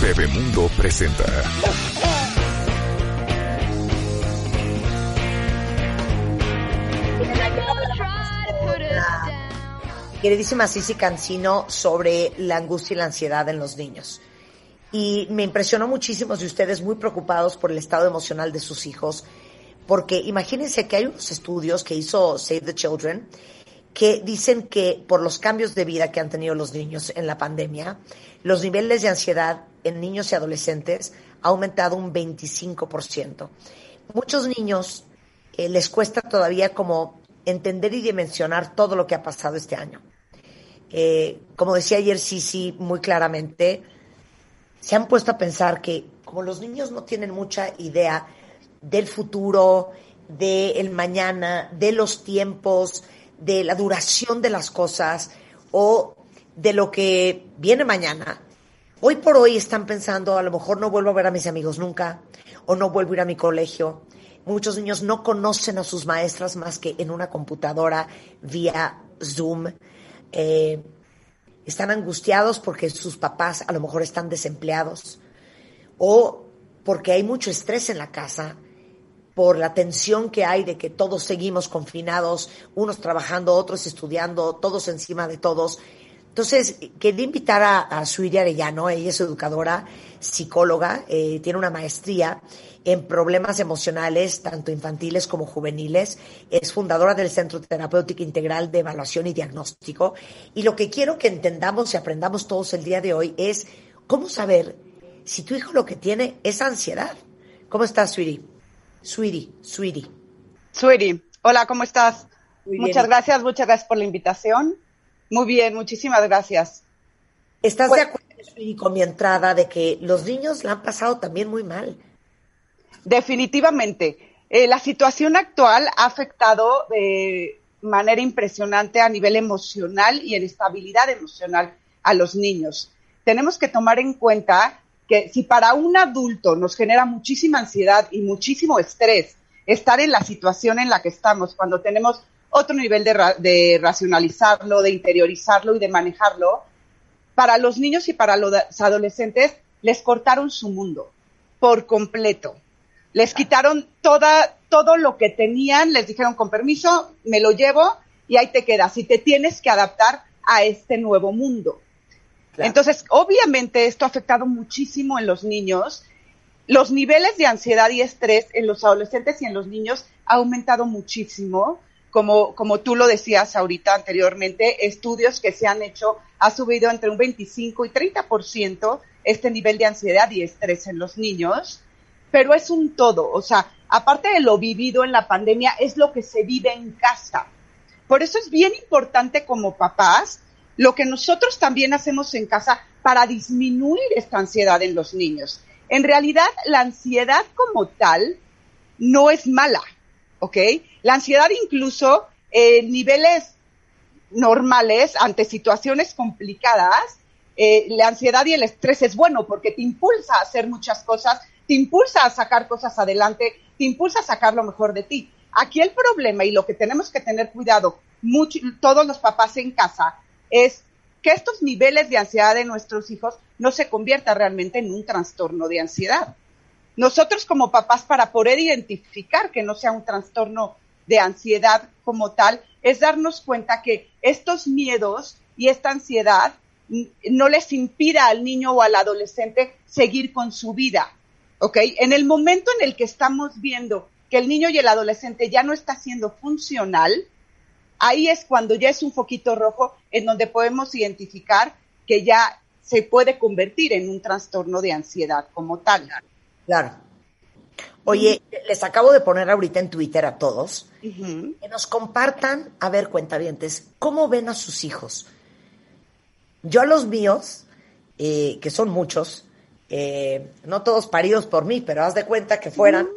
Bebemundo presenta. Queridísima Sisi Cancino sobre la angustia y la ansiedad en los niños. Y me impresionó muchísimo de ustedes muy preocupados por el estado emocional de sus hijos, porque imagínense que hay unos estudios que hizo Save the Children que dicen que por los cambios de vida que han tenido los niños en la pandemia, los niveles de ansiedad en niños y adolescentes ha aumentado un 25%. Muchos niños eh, les cuesta todavía como entender y dimensionar todo lo que ha pasado este año. Eh, como decía ayer Sisi muy claramente, se han puesto a pensar que como los niños no tienen mucha idea del futuro, del mañana, de los tiempos, de la duración de las cosas o de lo que viene mañana, hoy por hoy están pensando, a lo mejor no vuelvo a ver a mis amigos nunca, o no vuelvo a ir a mi colegio. Muchos niños no conocen a sus maestras más que en una computadora vía Zoom. Eh, están angustiados porque sus papás a lo mejor están desempleados o porque hay mucho estrés en la casa por la tensión que hay de que todos seguimos confinados, unos trabajando, otros estudiando, todos encima de todos. Entonces, quería invitar a, a Suiri Arellano, ella es educadora, psicóloga, eh, tiene una maestría en problemas emocionales, tanto infantiles como juveniles, es fundadora del Centro Terapéutico Integral de Evaluación y Diagnóstico. Y lo que quiero que entendamos y aprendamos todos el día de hoy es cómo saber si tu hijo lo que tiene es ansiedad. ¿Cómo estás, Suiri? Suiri, Suiri. Suiri, hola, ¿cómo estás? Muy bien. Muchas gracias, muchas gracias por la invitación. Muy bien, muchísimas gracias. ¿Estás Pues- de acuerdo, Suiri, con mi entrada de que los niños la han pasado también muy mal? Definitivamente. Eh, la situación actual ha afectado de manera impresionante a nivel emocional y en estabilidad emocional a los niños. Tenemos que tomar en cuenta que si para un adulto nos genera muchísima ansiedad y muchísimo estrés estar en la situación en la que estamos, cuando tenemos otro nivel de, ra- de racionalizarlo, de interiorizarlo y de manejarlo, para los niños y para los adolescentes les cortaron su mundo por completo. Les quitaron toda, todo lo que tenían, les dijeron con permiso, me lo llevo y ahí te quedas. Y te tienes que adaptar a este nuevo mundo. Claro. Entonces, obviamente esto ha afectado muchísimo en los niños. Los niveles de ansiedad y estrés en los adolescentes y en los niños ha aumentado muchísimo. Como, como tú lo decías ahorita anteriormente, estudios que se han hecho ha subido entre un 25 y 30% este nivel de ansiedad y estrés en los niños pero es un todo, o sea, aparte de lo vivido en la pandemia, es lo que se vive en casa. Por eso es bien importante como papás lo que nosotros también hacemos en casa para disminuir esta ansiedad en los niños. En realidad, la ansiedad como tal no es mala, ¿ok? La ansiedad incluso en niveles normales, ante situaciones complicadas, eh, la ansiedad y el estrés es bueno porque te impulsa a hacer muchas cosas, te impulsa a sacar cosas adelante, te impulsa a sacar lo mejor de ti. Aquí el problema y lo que tenemos que tener cuidado todos los papás en casa es que estos niveles de ansiedad de nuestros hijos no se convierta realmente en un trastorno de ansiedad. Nosotros como papás para poder identificar que no sea un trastorno de ansiedad como tal, es darnos cuenta que estos miedos y esta ansiedad no les impida al niño o al adolescente seguir con su vida. ¿Ok? En el momento en el que estamos viendo que el niño y el adolescente ya no está siendo funcional, ahí es cuando ya es un foquito rojo en donde podemos identificar que ya se puede convertir en un trastorno de ansiedad como tal. Claro. Oye, les acabo de poner ahorita en Twitter a todos que nos compartan, a ver, cuentavientes, cómo ven a sus hijos. Yo a los míos eh, que son muchos, eh, no todos paridos por mí, pero haz de cuenta que fueran,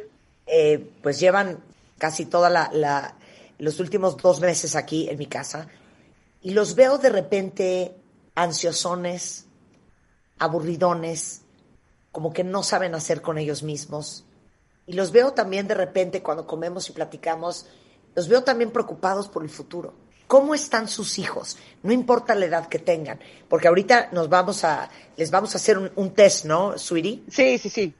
eh, pues llevan casi toda la, la, los últimos dos meses aquí en mi casa, y los veo de repente ansiosones, aburridones, como que no saben hacer con ellos mismos. Y los veo también de repente cuando comemos y platicamos, los veo también preocupados por el futuro. ¿Cómo están sus hijos? No importa la edad que tengan, porque ahorita nos vamos a, les vamos a hacer un, test, ¿no, Sweetie? Sí, sí, sí.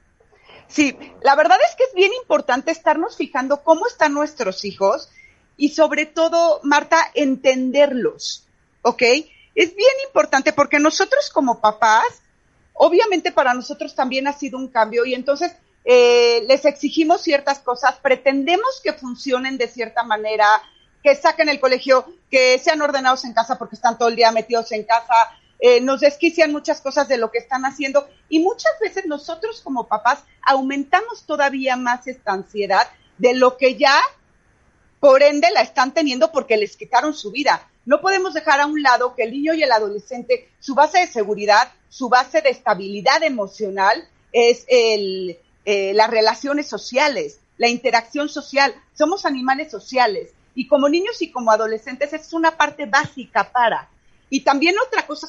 Sí, la verdad es que es bien importante estarnos fijando cómo están nuestros hijos y sobre todo, Marta, entenderlos, ¿ok? Es bien importante porque nosotros como papás, obviamente para nosotros también ha sido un cambio y entonces eh, les exigimos ciertas cosas, pretendemos que funcionen de cierta manera, que saquen el colegio, que sean ordenados en casa porque están todo el día metidos en casa, eh, nos desquician muchas cosas de lo que están haciendo y muchas veces nosotros como papás aumentamos todavía más esta ansiedad de lo que ya por ende la están teniendo porque les quitaron su vida. No podemos dejar a un lado que el niño y el adolescente, su base de seguridad, su base de estabilidad emocional es el, eh, las relaciones sociales, la interacción social. Somos animales sociales y como niños y como adolescentes es una parte básica para. Y también otra cosa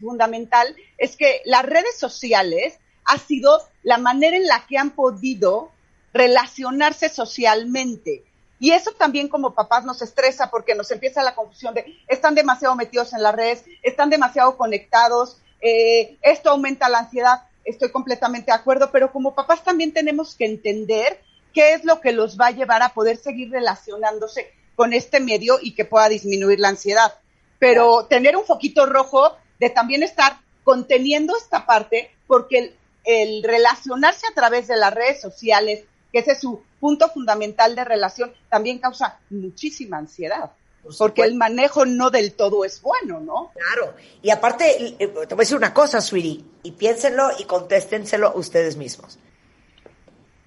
fundamental es que las redes sociales ha sido la manera en la que han podido relacionarse socialmente. Y eso también como papás nos estresa porque nos empieza la confusión de están demasiado metidos en las redes, están demasiado conectados, eh, esto aumenta la ansiedad, estoy completamente de acuerdo, pero como papás también tenemos que entender qué es lo que los va a llevar a poder seguir relacionándose con este medio y que pueda disminuir la ansiedad. Pero tener un foquito rojo de también estar conteniendo esta parte, porque el, el relacionarse a través de las redes sociales, que ese es su punto fundamental de relación, también causa muchísima ansiedad. Porque el manejo no del todo es bueno, ¿no? Claro. Y aparte, te voy a decir una cosa, Sweetie, y piénsenlo y contéstenselo ustedes mismos.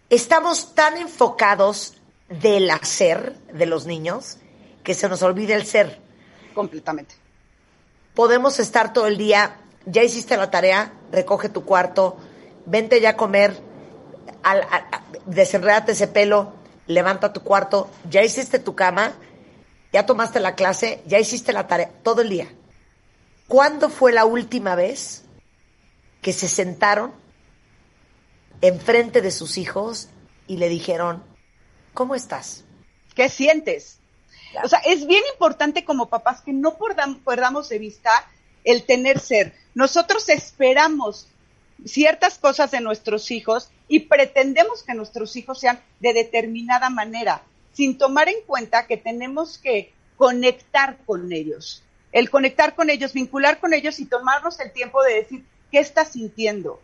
Estamos tan enfocados del hacer de los niños que se nos olvida el ser. Completamente. Podemos estar todo el día, ya hiciste la tarea, recoge tu cuarto, vente ya a comer, al, desenredate ese pelo, levanta tu cuarto, ya hiciste tu cama, ya tomaste la clase, ya hiciste la tarea, todo el día. ¿Cuándo fue la última vez que se sentaron enfrente de sus hijos y le dijeron, ¿cómo estás? ¿Qué sientes? O sea, es bien importante como papás que no perdamos de vista el tener ser. Nosotros esperamos ciertas cosas de nuestros hijos y pretendemos que nuestros hijos sean de determinada manera, sin tomar en cuenta que tenemos que conectar con ellos. El conectar con ellos, vincular con ellos y tomarnos el tiempo de decir, ¿qué estás sintiendo?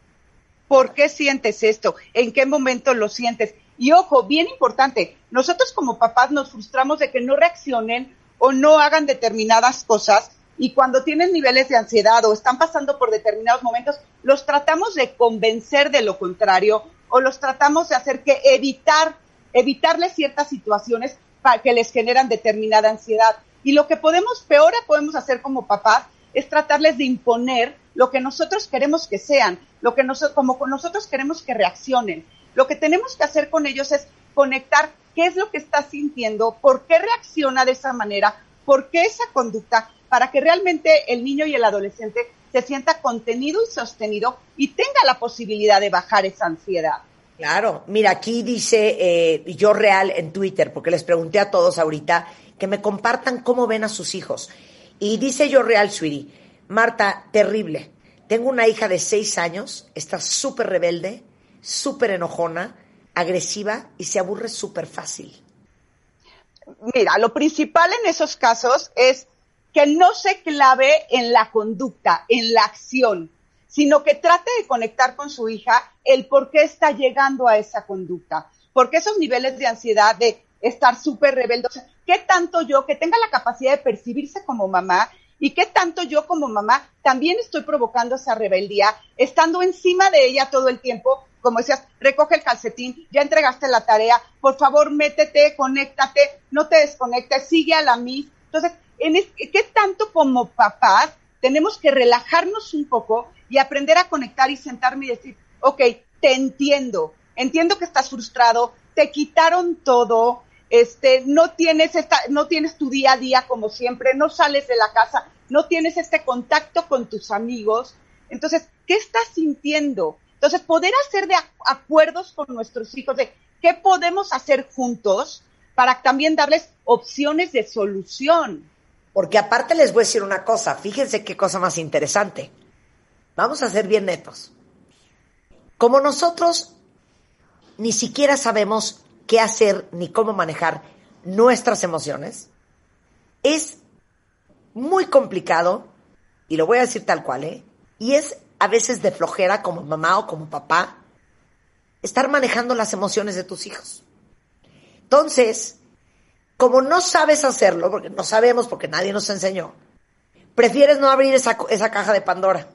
¿Por qué sientes esto? ¿En qué momento lo sientes? Y ojo, bien importante, nosotros como papás nos frustramos de que no reaccionen o no hagan determinadas cosas y cuando tienen niveles de ansiedad o están pasando por determinados momentos, los tratamos de convencer de lo contrario o los tratamos de hacer que evitar, evitarles ciertas situaciones para que les generan determinada ansiedad. Y lo que podemos, peor podemos hacer como papás, es tratarles de imponer lo que nosotros queremos que sean, lo que nosotros, como nosotros queremos que reaccionen. Lo que tenemos que hacer con ellos es conectar qué es lo que está sintiendo, por qué reacciona de esa manera, por qué esa conducta, para que realmente el niño y el adolescente se sienta contenido y sostenido y tenga la posibilidad de bajar esa ansiedad. Claro, mira, aquí dice eh, yo real en Twitter, porque les pregunté a todos ahorita que me compartan cómo ven a sus hijos. Y dice yo real, sweetie, Marta, terrible. Tengo una hija de seis años, está súper rebelde, súper enojona, agresiva y se aburre súper fácil. Mira, lo principal en esos casos es que no se clave en la conducta, en la acción, sino que trate de conectar con su hija el por qué está llegando a esa conducta. Porque esos niveles de ansiedad, de estar súper rebelde, ¿qué tanto yo, que tenga la capacidad de percibirse como mamá y qué tanto yo como mamá también estoy provocando esa rebeldía, estando encima de ella todo el tiempo, como decías, recoge el calcetín, ya entregaste la tarea, por favor métete, conéctate, no te desconectes, sigue a la misma. Entonces, en ¿qué tanto como papás tenemos que relajarnos un poco y aprender a conectar y sentarme y decir, ok, te entiendo, entiendo que estás frustrado, te quitaron todo, este, no tienes esta, no tienes tu día a día como siempre, no sales de la casa, no tienes este contacto con tus amigos. Entonces, ¿qué estás sintiendo? Entonces, poder hacer de acuerdos con nuestros hijos de qué podemos hacer juntos para también darles opciones de solución. Porque aparte les voy a decir una cosa, fíjense qué cosa más interesante. Vamos a ser bien netos. Como nosotros ni siquiera sabemos qué hacer ni cómo manejar nuestras emociones, es muy complicado, y lo voy a decir tal cual, ¿eh? Y es a veces de flojera como mamá o como papá, estar manejando las emociones de tus hijos. Entonces, como no sabes hacerlo, porque no sabemos, porque nadie nos enseñó, prefieres no abrir esa, esa caja de Pandora.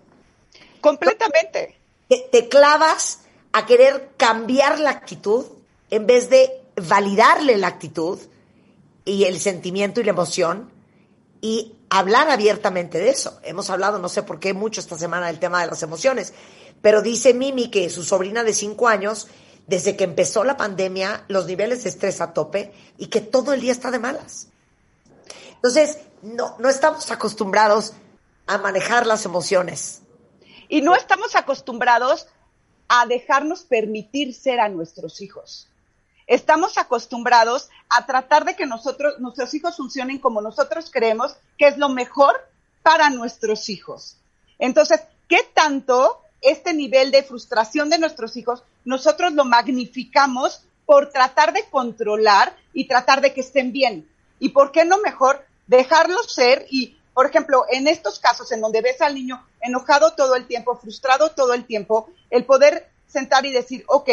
Completamente. Te, clavas a querer cambiar la actitud en vez de validarle la actitud y el sentimiento y la emoción y hablar abiertamente de eso. Hemos hablado, no sé por qué, mucho esta semana del tema de las emociones, pero dice Mimi que su sobrina de cinco años, desde que empezó la pandemia, los niveles de estrés a tope y que todo el día está de malas. Entonces, no, no estamos acostumbrados a manejar las emociones. Y no estamos acostumbrados a dejarnos permitir ser a nuestros hijos estamos acostumbrados a tratar de que nosotros, nuestros hijos funcionen como nosotros creemos que es lo mejor para nuestros hijos. Entonces, ¿qué tanto este nivel de frustración de nuestros hijos nosotros lo magnificamos por tratar de controlar y tratar de que estén bien? ¿Y por qué no mejor dejarlos ser y, por ejemplo, en estos casos en donde ves al niño enojado todo el tiempo, frustrado todo el tiempo, el poder sentar y decir, ok,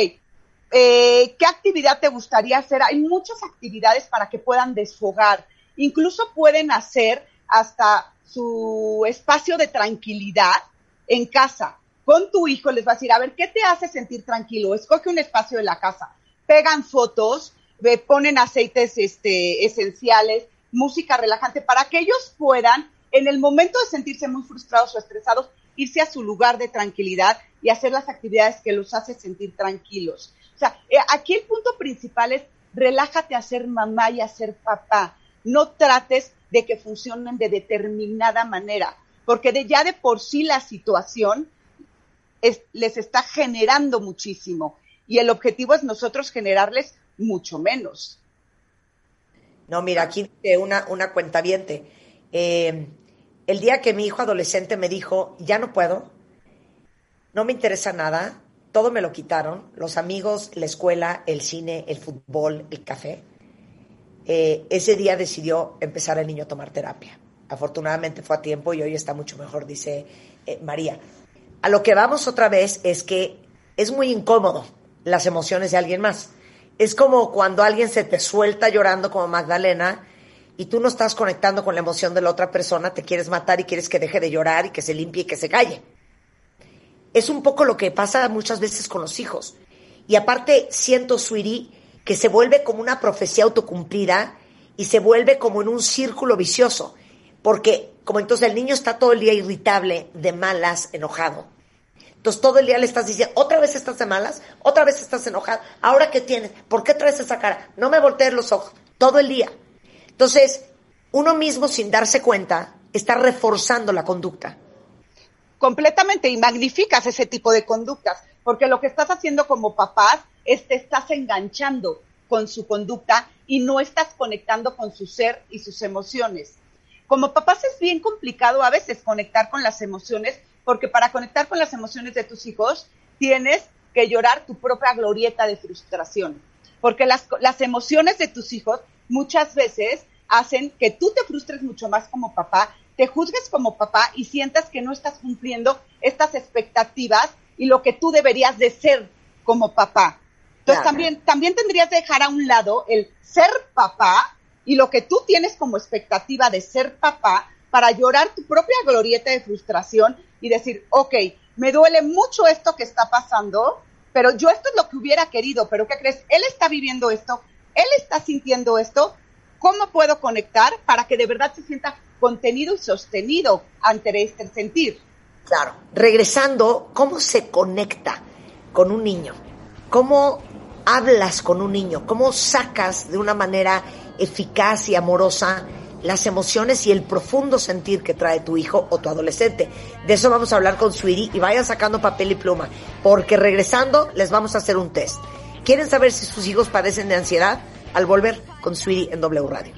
eh, ¿qué actividad te gustaría hacer? Hay muchas actividades para que puedan desfogar. Incluso pueden hacer hasta su espacio de tranquilidad en casa. Con tu hijo les va a decir, a ver, ¿qué te hace sentir tranquilo? Escoge un espacio de la casa. Pegan fotos, ponen aceites este, esenciales, música relajante, para que ellos puedan, en el momento de sentirse muy frustrados o estresados, irse a su lugar de tranquilidad y hacer las actividades que los hace sentir tranquilos. O sea, eh, aquí el punto principal es relájate a ser mamá y a ser papá. No trates de que funcionen de determinada manera, porque de, ya de por sí la situación les está generando muchísimo y el objetivo es nosotros generarles mucho menos. No, mira, aquí una, una cuenta viente. Eh, el día que mi hijo adolescente me dijo, ya no puedo, no me interesa nada, todo me lo quitaron, los amigos, la escuela, el cine, el fútbol, el café. Eh, ese día decidió empezar el niño a tomar terapia. Afortunadamente fue a tiempo y hoy está mucho mejor, dice eh, María. A lo que vamos otra vez es que es muy incómodo las emociones de alguien más. Es como cuando alguien se te suelta llorando como Magdalena y tú no estás conectando con la emoción de la otra persona, te quieres matar y quieres que deje de llorar y que se limpie y que se calle es un poco lo que pasa muchas veces con los hijos. Y aparte siento, Sweetie, que se vuelve como una profecía autocumplida y se vuelve como en un círculo vicioso. Porque como entonces el niño está todo el día irritable, de malas, enojado. Entonces todo el día le estás diciendo, otra vez estás de malas, otra vez estás enojado, ahora qué tienes, ¿por qué traes esa cara? No me voltees los ojos, todo el día. Entonces, uno mismo sin darse cuenta está reforzando la conducta completamente y magnificas ese tipo de conductas, porque lo que estás haciendo como papás es te estás enganchando con su conducta y no estás conectando con su ser y sus emociones. Como papás es bien complicado a veces conectar con las emociones, porque para conectar con las emociones de tus hijos tienes que llorar tu propia glorieta de frustración, porque las, las emociones de tus hijos muchas veces hacen que tú te frustres mucho más como papá te juzgues como papá y sientas que no estás cumpliendo estas expectativas y lo que tú deberías de ser como papá. Entonces también, también tendrías que dejar a un lado el ser papá y lo que tú tienes como expectativa de ser papá para llorar tu propia glorieta de frustración y decir, ok, me duele mucho esto que está pasando, pero yo esto es lo que hubiera querido, pero ¿qué crees? Él está viviendo esto, él está sintiendo esto, ¿cómo puedo conectar para que de verdad se sienta contenido y sostenido ante este sentir. Claro. Regresando, ¿cómo se conecta con un niño? ¿Cómo hablas con un niño? ¿Cómo sacas de una manera eficaz y amorosa las emociones y el profundo sentir que trae tu hijo o tu adolescente. De eso vamos a hablar con Sweetie y vayan sacando papel y pluma, porque regresando les vamos a hacer un test. ¿Quieren saber si sus hijos padecen de ansiedad? Al volver con Sweetie en W Radio.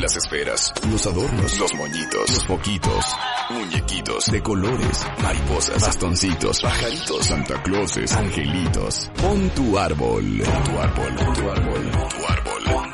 Las esferas, los adornos, los moñitos, los foquitos, muñequitos de colores, mariposas, bastoncitos, pajaritos, Santa Clauses, angelitos. Pon tu árbol, tu árbol, tu árbol, tu árbol.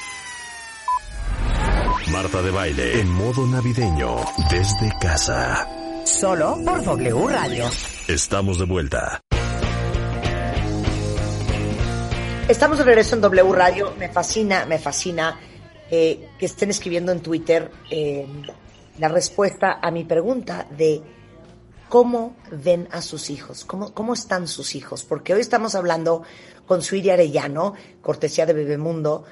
Marta de baile en modo navideño desde casa. Solo por W Radio. Estamos de vuelta. Estamos de regreso en W Radio. Me fascina, me fascina eh, que estén escribiendo en Twitter eh, la respuesta a mi pregunta de cómo ven a sus hijos, cómo, cómo están sus hijos, porque hoy estamos hablando con Suiri Arellano, cortesía de Bebemundo.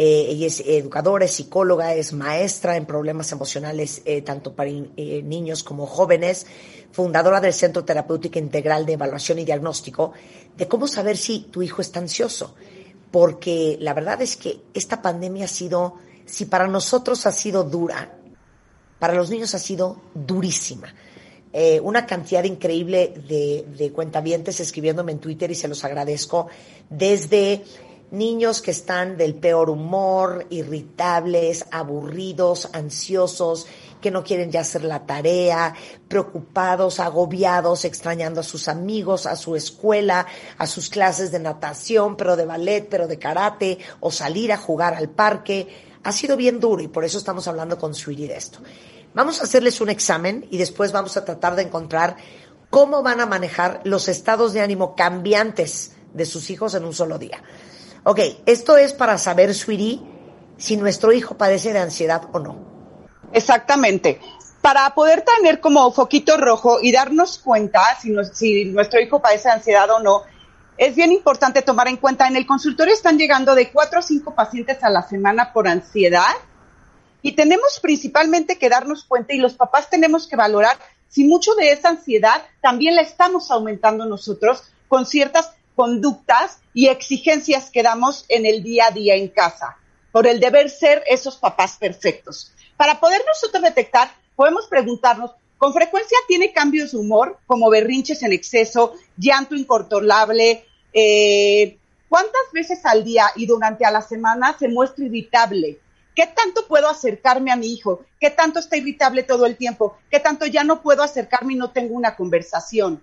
Eh, ella es educadora, es psicóloga, es maestra en problemas emocionales eh, tanto para eh, niños como jóvenes, fundadora del Centro Terapéutico Integral de Evaluación y Diagnóstico, de cómo saber si tu hijo está ansioso. Porque la verdad es que esta pandemia ha sido, si para nosotros ha sido dura, para los niños ha sido durísima. Una cantidad increíble de, de cuentavientes escribiéndome en Twitter y se los agradezco, desde niños que están del peor humor, irritables, aburridos, ansiosos, que no quieren ya hacer la tarea, preocupados, agobiados, extrañando a sus amigos, a su escuela, a sus clases de natación, pero de ballet, pero de karate, o salir a jugar al parque. Ha sido bien duro y por eso estamos hablando con Sweetie de esto. Vamos a hacerles un examen y después vamos a tratar de encontrar cómo van a manejar los estados de ánimo cambiantes de sus hijos en un solo día. Ok, esto es para saber, Sweetie, si nuestro hijo padece de ansiedad o no. Exactamente. Para poder tener como foquito rojo y darnos cuenta si, si nuestro hijo padece de ansiedad o no, es bien importante tomar en cuenta, en el consultorio están llegando de cuatro o cinco pacientes a la semana por ansiedad y tenemos principalmente que darnos cuenta y los papás tenemos que valorar si mucho de esa ansiedad también la estamos aumentando nosotros con ciertas conductas y exigencias que damos en el día a día en casa, por el deber ser esos papás perfectos. Para poder nosotros detectar, podemos preguntarnos, ¿con frecuencia tiene cambios de humor, como berrinches en exceso, llanto incontrolable? Eh, ¿Cuántas veces al día y durante a la semana se muestra irritable? ¿Qué tanto puedo acercarme a mi hijo? ¿Qué tanto está irritable todo el tiempo? ¿Qué tanto ya no puedo acercarme y no tengo una conversación?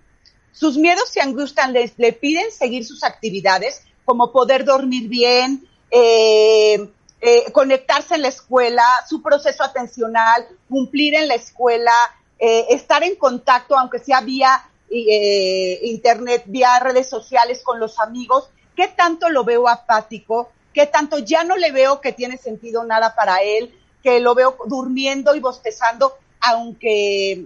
Sus miedos y angustias les, le piden seguir sus actividades, como poder dormir bien, eh, eh, conectarse en la escuela, su proceso atencional, cumplir en la escuela, eh, estar en contacto, aunque sea vía eh, internet, vía redes sociales con los amigos. ¿Qué tanto lo veo apático? ¿Qué tanto ya no le veo que tiene sentido nada para él? Que lo veo durmiendo y bostezando, aunque,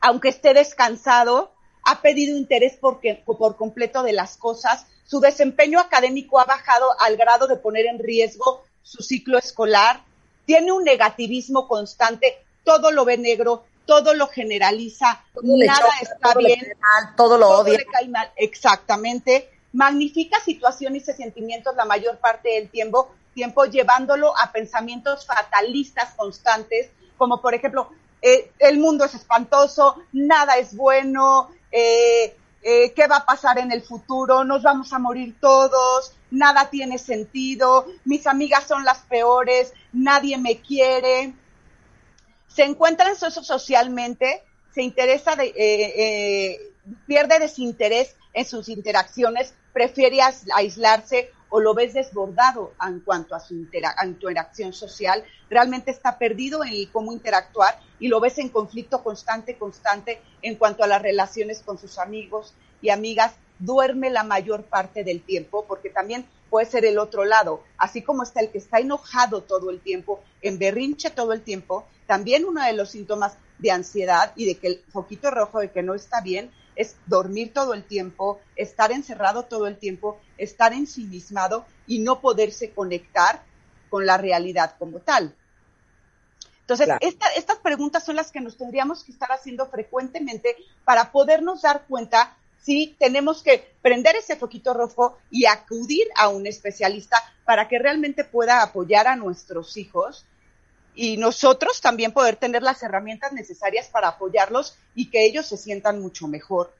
aunque esté descansado ha pedido interés porque, por completo de las cosas, su desempeño académico ha bajado al grado de poner en riesgo su ciclo escolar, tiene un negativismo constante, todo lo ve negro, todo lo generaliza, Todo nada choca, está todo bien, mal, todo lo todo odia. le cae mal, exactamente, magnifica situaciones y sentimientos la mayor parte del tiempo, tiempo llevándolo a pensamientos fatalistas constantes, como por ejemplo, eh, el mundo es espantoso, nada es bueno, eh, eh, qué va a pasar en el futuro, nos vamos a morir todos, nada tiene sentido, mis amigas son las peores, nadie me quiere. Se encuentra en socialmente, se interesa, de, eh, eh, pierde desinterés en sus interacciones, prefiere ais- aislarse o lo ves desbordado en cuanto a su interacción social, realmente está perdido en cómo interactuar y lo ves en conflicto constante, constante en cuanto a las relaciones con sus amigos y amigas, duerme la mayor parte del tiempo, porque también puede ser el otro lado, así como está el que está enojado todo el tiempo, en berrinche todo el tiempo, también uno de los síntomas de ansiedad y de que el foquito rojo de que no está bien es dormir todo el tiempo, estar encerrado todo el tiempo, estar ensimismado y no poderse conectar con la realidad como tal. Entonces, estas preguntas son las que nos tendríamos que estar haciendo frecuentemente para podernos dar cuenta si tenemos que prender ese foquito rojo y acudir a un especialista para que realmente pueda apoyar a nuestros hijos y nosotros también poder tener las herramientas necesarias para apoyarlos y que ellos se sientan mucho mejor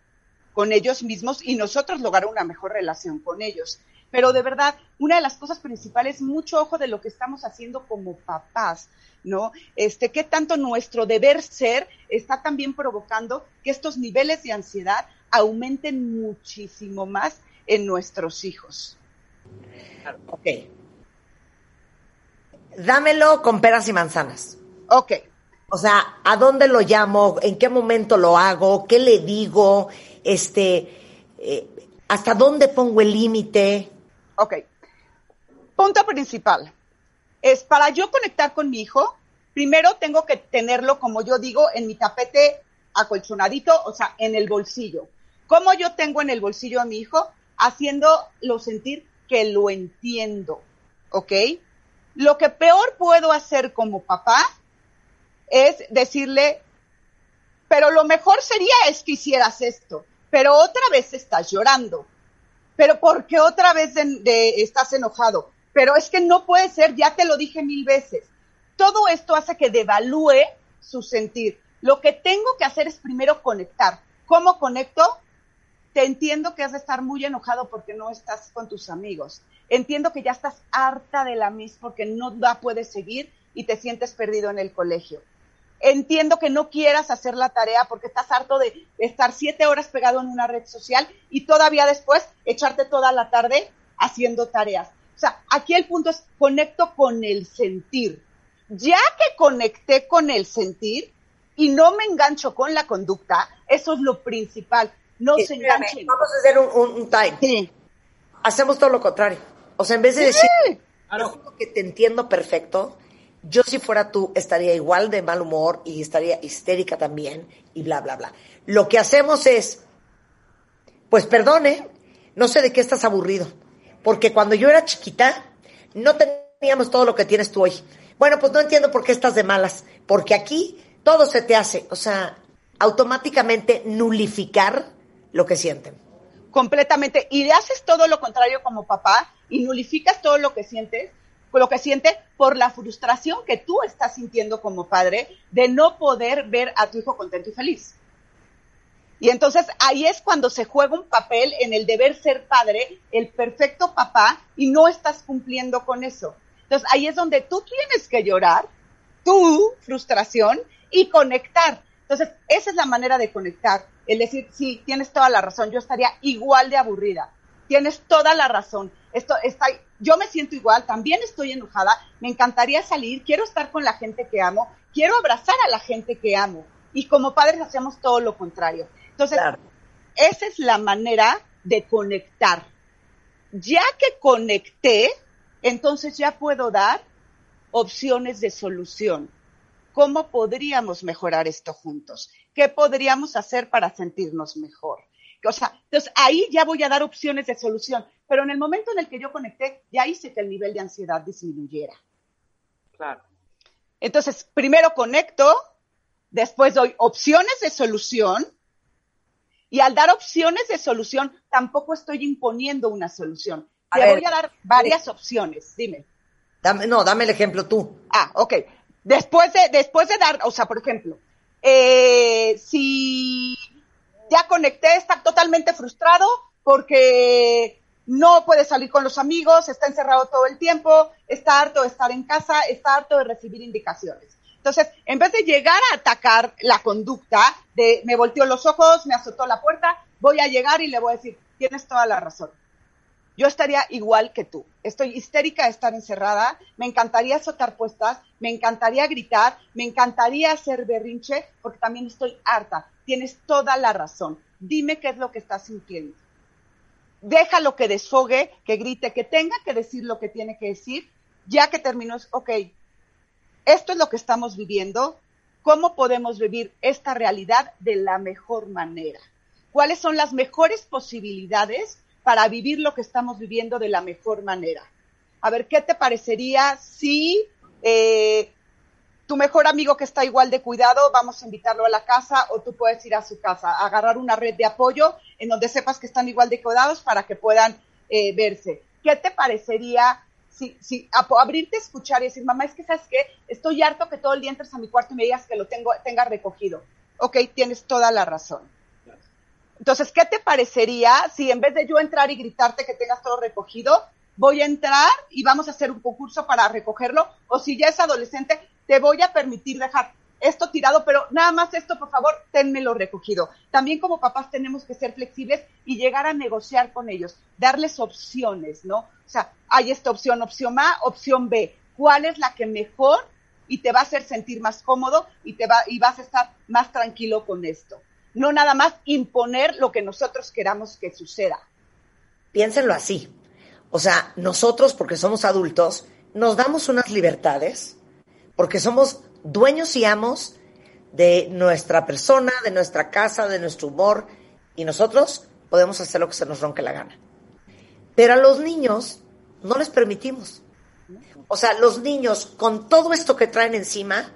con ellos mismos y nosotros lograr una mejor relación con ellos. Pero de verdad, una de las cosas principales, mucho ojo de lo que estamos haciendo como papás, ¿no? Este, qué tanto nuestro deber ser está también provocando que estos niveles de ansiedad aumenten muchísimo más en nuestros hijos. Ok. Dámelo con peras y manzanas. Ok. O sea, ¿a dónde lo llamo? ¿En qué momento lo hago? ¿Qué le digo? Este, eh, ¿hasta dónde pongo el límite? Ok. Punto principal. Es para yo conectar con mi hijo, primero tengo que tenerlo, como yo digo, en mi tapete acolchonadito, o sea, en el bolsillo. ¿Cómo yo tengo en el bolsillo a mi hijo? Haciéndolo sentir que lo entiendo, ¿ok? Lo que peor puedo hacer como papá es decirle, pero lo mejor sería es que hicieras esto, pero otra vez estás llorando, pero ¿por qué otra vez estás enojado? Pero es que no puede ser, ya te lo dije mil veces. Todo esto hace que devalúe su sentir. Lo que tengo que hacer es primero conectar. ¿Cómo conecto? Te entiendo que has de estar muy enojado porque no estás con tus amigos. Entiendo que ya estás harta de la mis porque no la puedes seguir y te sientes perdido en el colegio. Entiendo que no quieras hacer la tarea porque estás harto de estar siete horas pegado en una red social y todavía después echarte toda la tarde haciendo tareas. O sea, aquí el punto es conecto con el sentir. Ya que conecté con el sentir y no me engancho con la conducta, eso es lo principal no se enganchen. Vamos a hacer un, time. Hacemos todo lo contrario. O sea, en vez de decir, que te entiendo perfecto, yo si fuera tú estaría igual de mal humor y estaría histérica también y bla, bla, bla. Lo que hacemos es, pues perdone, no sé de qué estás aburrido, porque cuando yo era chiquita no teníamos todo lo que tienes tú hoy. Bueno, pues no entiendo por qué estás de malas, porque aquí todo se te hace, o sea, automáticamente nulificar lo que sienten. Completamente. Y le haces todo lo contrario como papá y nulificas todo lo que sientes, lo que siente por la frustración que tú estás sintiendo como padre de no poder ver a tu hijo contento y feliz. Y entonces ahí es cuando se juega un papel en el deber ser padre, el perfecto papá, y no estás cumpliendo con eso. Entonces ahí es donde tú tienes que llorar tu frustración y conectar. Entonces, esa es la manera de conectar. El decir, sí, tienes toda la razón, yo estaría igual de aburrida. Tienes toda la razón. Esto está, yo me siento igual, también estoy enojada, me encantaría salir, quiero estar con la gente que amo, quiero abrazar a la gente que amo. Y como padres hacemos todo lo contrario. Entonces, esa es la manera de conectar. Ya que conecté, entonces ya puedo dar opciones de solución. ¿Cómo podríamos mejorar esto juntos? ¿Qué podríamos hacer para sentirnos mejor? O sea, entonces ahí ya voy a dar opciones de solución, pero en el momento en el que yo conecté, ya hice que el nivel de ansiedad disminuyera. Claro. Entonces, primero conecto, después doy opciones de solución, y al dar opciones de solución, tampoco estoy imponiendo una solución. Te voy a dar varias opciones. Dime. Dame, no, dame el ejemplo tú. Ah, ok. Después de, después de dar, o sea, por ejemplo, eh, si ya conecté, está totalmente frustrado porque no puede salir con los amigos, está encerrado todo el tiempo, está harto de estar en casa, está harto de recibir indicaciones. Entonces, en vez de llegar a atacar la conducta de me volteó los ojos, me azotó la puerta, voy a llegar y le voy a decir, tienes toda la razón yo estaría igual que tú. Estoy histérica de estar encerrada, me encantaría azotar puestas, me encantaría gritar, me encantaría hacer berrinche, porque también estoy harta. Tienes toda la razón. Dime qué es lo que estás sintiendo. déjalo que desfogue, que grite, que tenga que decir lo que tiene que decir, ya que terminó, ok, esto es lo que estamos viviendo, ¿cómo podemos vivir esta realidad de la mejor manera? ¿Cuáles son las mejores posibilidades para vivir lo que estamos viviendo de la mejor manera? A ver, ¿qué te parecería si eh, tu mejor amigo que está igual de cuidado, vamos a invitarlo a la casa o tú puedes ir a su casa, agarrar una red de apoyo en donde sepas que están igual de cuidados para que puedan eh, verse. ¿Qué te parecería si, si abrirte a escuchar y decir, mamá, es que sabes qué, estoy harto que todo el día entres a mi cuarto y me digas que lo tengo, tenga recogido? Ok, tienes toda la razón. Entonces, ¿qué te parecería si en vez de yo entrar y gritarte que tengas todo recogido, voy a entrar y vamos a hacer un concurso para recogerlo? O si ya es adolescente, te voy a permitir dejar esto tirado, pero nada más esto, por favor, ténmelo recogido. También como papás tenemos que ser flexibles y llegar a negociar con ellos, darles opciones, ¿no? O sea, hay esta opción, opción A, opción B. ¿Cuál es la que mejor y te va a hacer sentir más cómodo y te va y vas a estar más tranquilo con esto? No nada más imponer lo que nosotros queramos que suceda. Piénsenlo así. O sea, nosotros, porque somos adultos, nos damos unas libertades porque somos dueños y amos de nuestra persona, de nuestra casa, de nuestro humor, y nosotros podemos hacer lo que se nos ronque la gana. Pero a los niños no les permitimos. O sea, los niños, con todo esto que traen encima,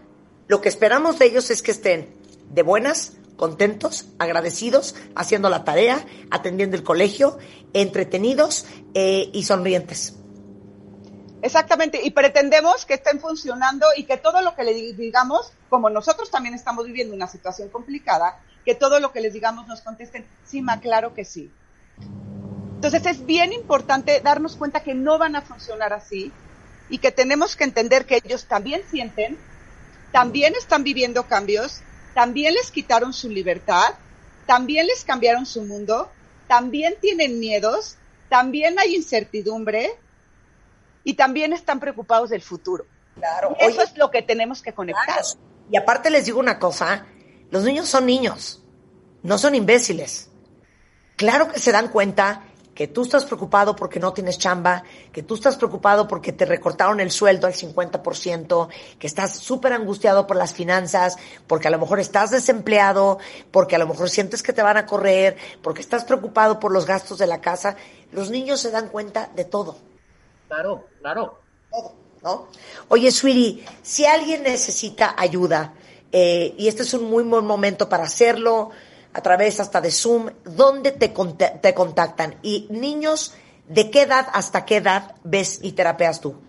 lo que esperamos de ellos es que estén de buenas, contentos, agradecidos, haciendo la tarea, atendiendo el colegio, entretenidos eh, y sonrientes. Exactamente, y pretendemos que estén funcionando y que todo lo que le digamos, como nosotros también estamos viviendo una situación complicada, que todo lo que les digamos nos contesten, sí, ma, claro que sí. Entonces es bien importante darnos cuenta que no van a funcionar así y que tenemos que entender que ellos también sienten, también están viviendo cambios, también les quitaron su libertad, también les cambiaron su mundo, también tienen miedos, también hay incertidumbre, y también están preocupados del futuro. Claro. Eso es lo que tenemos que conectar. Y aparte les digo una cosa, los niños son niños, no son imbéciles. Claro que se dan cuenta que tú estás preocupado porque no tienes chamba, que tú estás preocupado porque te recortaron el sueldo al 50%, que estás súper angustiado por las finanzas, porque a lo mejor estás desempleado, porque a lo mejor sientes que te van a correr, porque estás preocupado por los gastos de la casa. Los niños se dan cuenta de todo. Claro, claro. ¿No? Oye, Sweetie, si alguien necesita ayuda, eh, y este es un muy buen momento para hacerlo, a través hasta de Zoom, ¿dónde te, te contactan? Y niños, ¿de qué edad hasta qué edad ves y terapeas tú?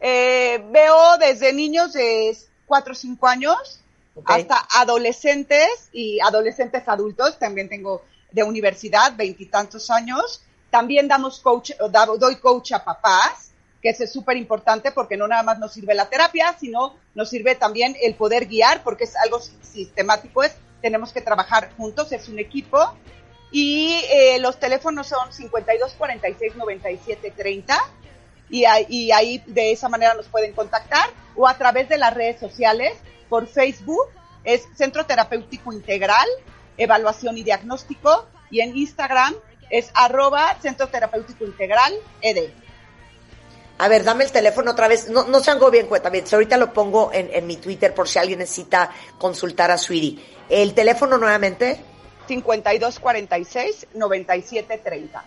Eh, veo desde niños de 4 o 5 años hasta adolescentes y adolescentes adultos, también tengo de universidad, veintitantos años, también damos coach, doy coach a papás, que es súper importante porque no nada más nos sirve la terapia, sino nos sirve también el poder guiar, porque es algo sistemático, es tenemos que trabajar juntos, es un equipo. Y eh, los teléfonos son 52 46 97 30 y, y ahí de esa manera nos pueden contactar o a través de las redes sociales por Facebook es Centro Terapéutico Integral, Evaluación y Diagnóstico y en Instagram es arroba Centro Terapéutico Integral ED. A ver, dame el teléfono otra vez. No, no se hago bien cuenta. Bien, ahorita lo pongo en, en, mi Twitter por si alguien necesita consultar a Sweetie. El teléfono nuevamente. 5246-9730.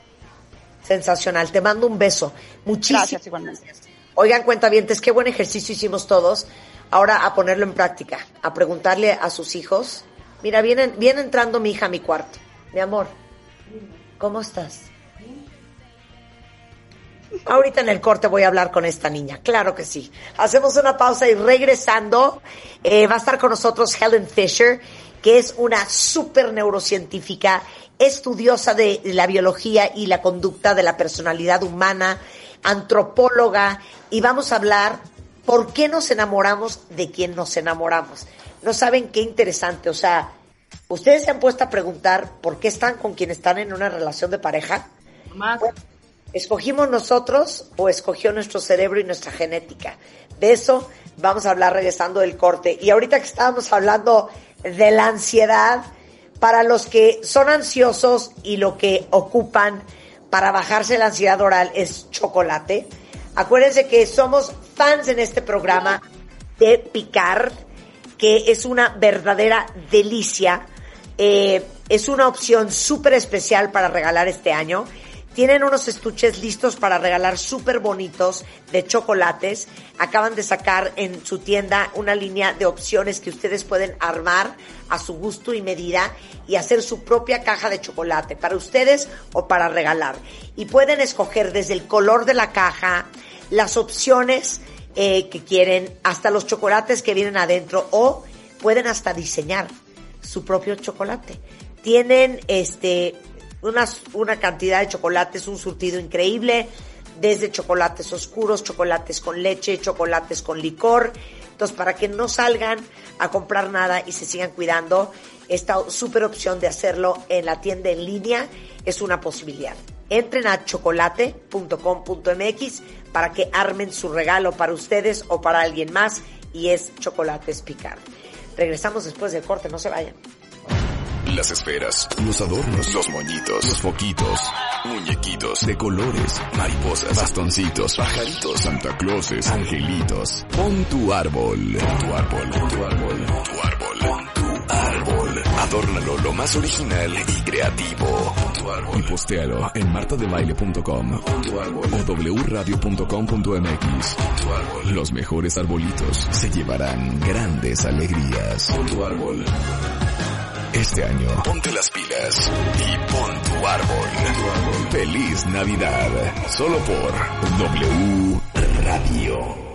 Sensacional. Te mando un beso. Muchísimas gracias. Igualmente. Oigan, cuentavientes, qué buen ejercicio hicimos todos. Ahora a ponerlo en práctica, a preguntarle a sus hijos. Mira, viene, viene entrando mi hija a mi cuarto. Mi amor, ¿Cómo estás? Ahorita en el corte voy a hablar con esta niña, claro que sí. Hacemos una pausa y regresando eh, va a estar con nosotros Helen Fisher, que es una super neurocientífica, estudiosa de la biología y la conducta de la personalidad humana, antropóloga, y vamos a hablar por qué nos enamoramos de quien nos enamoramos. No saben qué interesante, o sea, ¿Ustedes se han puesto a preguntar por qué están con quien están en una relación de pareja? Más. ¿Escogimos nosotros o escogió nuestro cerebro y nuestra genética? De eso vamos a hablar regresando del corte. Y ahorita que estábamos hablando de la ansiedad, para los que son ansiosos y lo que ocupan para bajarse la ansiedad oral es chocolate. Acuérdense que somos fans en este programa de Picard, que es una verdadera delicia. Eh, es una opción súper especial para regalar este año. Tienen unos estuches listos para regalar súper bonitos de chocolates. Acaban de sacar en su tienda una línea de opciones que ustedes pueden armar a su gusto y medida y hacer su propia caja de chocolate para ustedes o para regalar. Y pueden escoger desde el color de la caja, las opciones eh, que quieren, hasta los chocolates que vienen adentro o pueden hasta diseñar su propio chocolate. Tienen este una, cantidad de chocolates, un surtido increíble, desde chocolates oscuros, chocolates con leche, chocolates con licor. Entonces, para que no salgan a comprar nada y se sigan cuidando, esta súper opción de hacerlo en la tienda en línea es una posibilidad. Entren a chocolate.com.mx para que armen su regalo para ustedes o para alguien más y es Chocolates Picard. Regresamos después del corte, no se vayan. Las esferas, los adornos, los moñitos, los foquitos, muñequitos de colores, mariposas, bastoncitos, pajaritos, Santa Clauses, angelitos. Pon tu árbol, pon tu árbol, pon tu árbol, pon tu árbol, pon tu árbol. Adórnalo lo más original y creativo. Pon tu árbol. Y postéalo en martadebaile.com o wradio.com.mx. Los mejores arbolitos se llevarán grandes alegrías. Pon tu árbol. Este año, ponte las pilas y pon tu árbol. Feliz Navidad. Solo por W Radio.